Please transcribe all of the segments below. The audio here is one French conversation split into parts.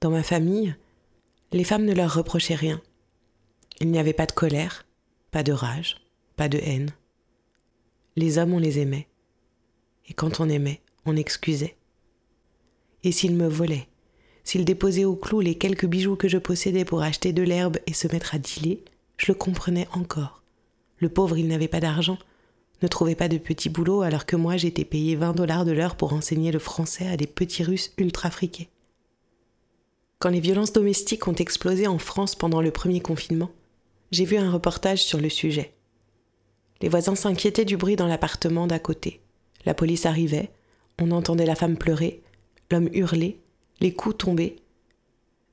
Dans ma famille, les femmes ne leur reprochaient rien. Il n'y avait pas de colère, pas de rage, pas de haine. Les hommes, on les aimait. Et quand on aimait, on excusait. Et s'ils me volaient, s'ils déposaient au clou les quelques bijoux que je possédais pour acheter de l'herbe et se mettre à dealer, je le comprenais encore. Le pauvre, il n'avait pas d'argent, ne trouvait pas de petit boulot alors que moi j'étais payé 20 dollars de l'heure pour enseigner le français à des petits Russes ultra friqués. Quand les violences domestiques ont explosé en France pendant le premier confinement, j'ai vu un reportage sur le sujet. Les voisins s'inquiétaient du bruit dans l'appartement d'à côté. La police arrivait, on entendait la femme pleurer, l'homme hurler, les coups tomber.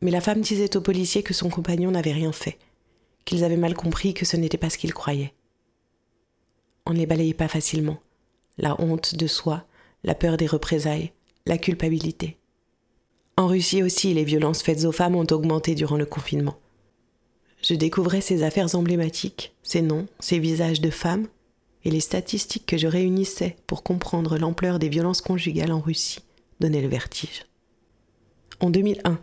Mais la femme disait aux policiers que son compagnon n'avait rien fait, qu'ils avaient mal compris que ce n'était pas ce qu'ils croyaient. On ne les balayait pas facilement. La honte de soi, la peur des représailles, la culpabilité. En Russie aussi, les violences faites aux femmes ont augmenté durant le confinement. Je découvrais ces affaires emblématiques, ces noms, ces visages de femmes, et les statistiques que je réunissais pour comprendre l'ampleur des violences conjugales en Russie donnaient le vertige. En 2001,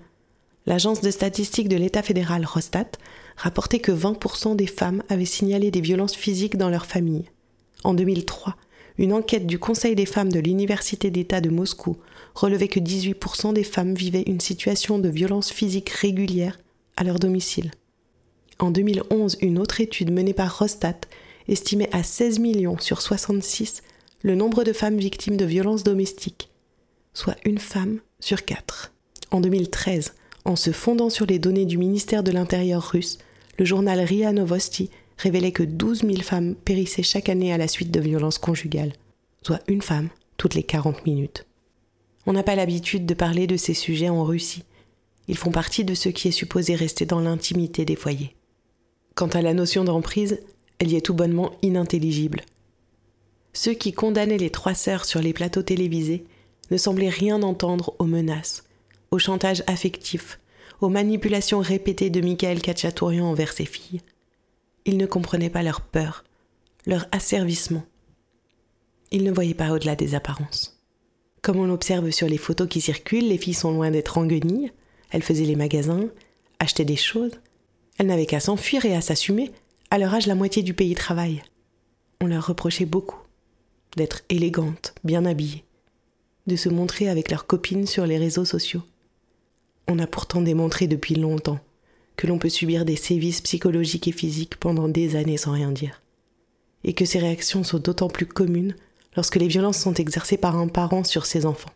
l'agence de statistiques de l'État fédéral Rostat rapportait que 20% des femmes avaient signalé des violences physiques dans leur famille. En 2003, une enquête du Conseil des femmes de l'Université d'État de Moscou relevait que 18% des femmes vivaient une situation de violence physique régulière à leur domicile. En 2011, une autre étude menée par Rostat estimait à 16 millions sur 66 le nombre de femmes victimes de violences domestiques, soit une femme sur quatre. En 2013, en se fondant sur les données du ministère de l'Intérieur russe, le journal RIA Novosti révélait que 12 000 femmes périssaient chaque année à la suite de violences conjugales, soit une femme toutes les 40 minutes. On n'a pas l'habitude de parler de ces sujets en Russie. Ils font partie de ce qui est supposé rester dans l'intimité des foyers. Quant à la notion d'emprise, elle y est tout bonnement inintelligible. Ceux qui condamnaient les trois sœurs sur les plateaux télévisés ne semblaient rien entendre aux menaces, au chantage affectif, aux manipulations répétées de Michael Kachatourian envers ses filles. Ils ne comprenaient pas leur peur, leur asservissement. Ils ne voyaient pas au-delà des apparences. Comme on l'observe sur les photos qui circulent, les filles sont loin d'être en guenilles. Elles faisaient les magasins, achetaient des choses. Elles n'avaient qu'à s'enfuir et à s'assumer. À leur âge, la moitié du pays travaille. On leur reprochait beaucoup d'être élégantes, bien habillées, de se montrer avec leurs copines sur les réseaux sociaux. On a pourtant démontré depuis longtemps que l'on peut subir des sévices psychologiques et physiques pendant des années sans rien dire. Et que ces réactions sont d'autant plus communes lorsque les violences sont exercées par un parent sur ses enfants.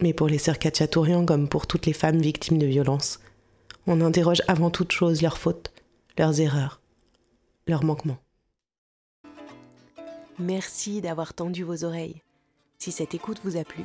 Mais pour les sœurs Kachatourian, comme pour toutes les femmes victimes de violences, on interroge avant toute chose leurs fautes, leurs erreurs, leurs manquements. Merci d'avoir tendu vos oreilles. Si cette écoute vous a plu,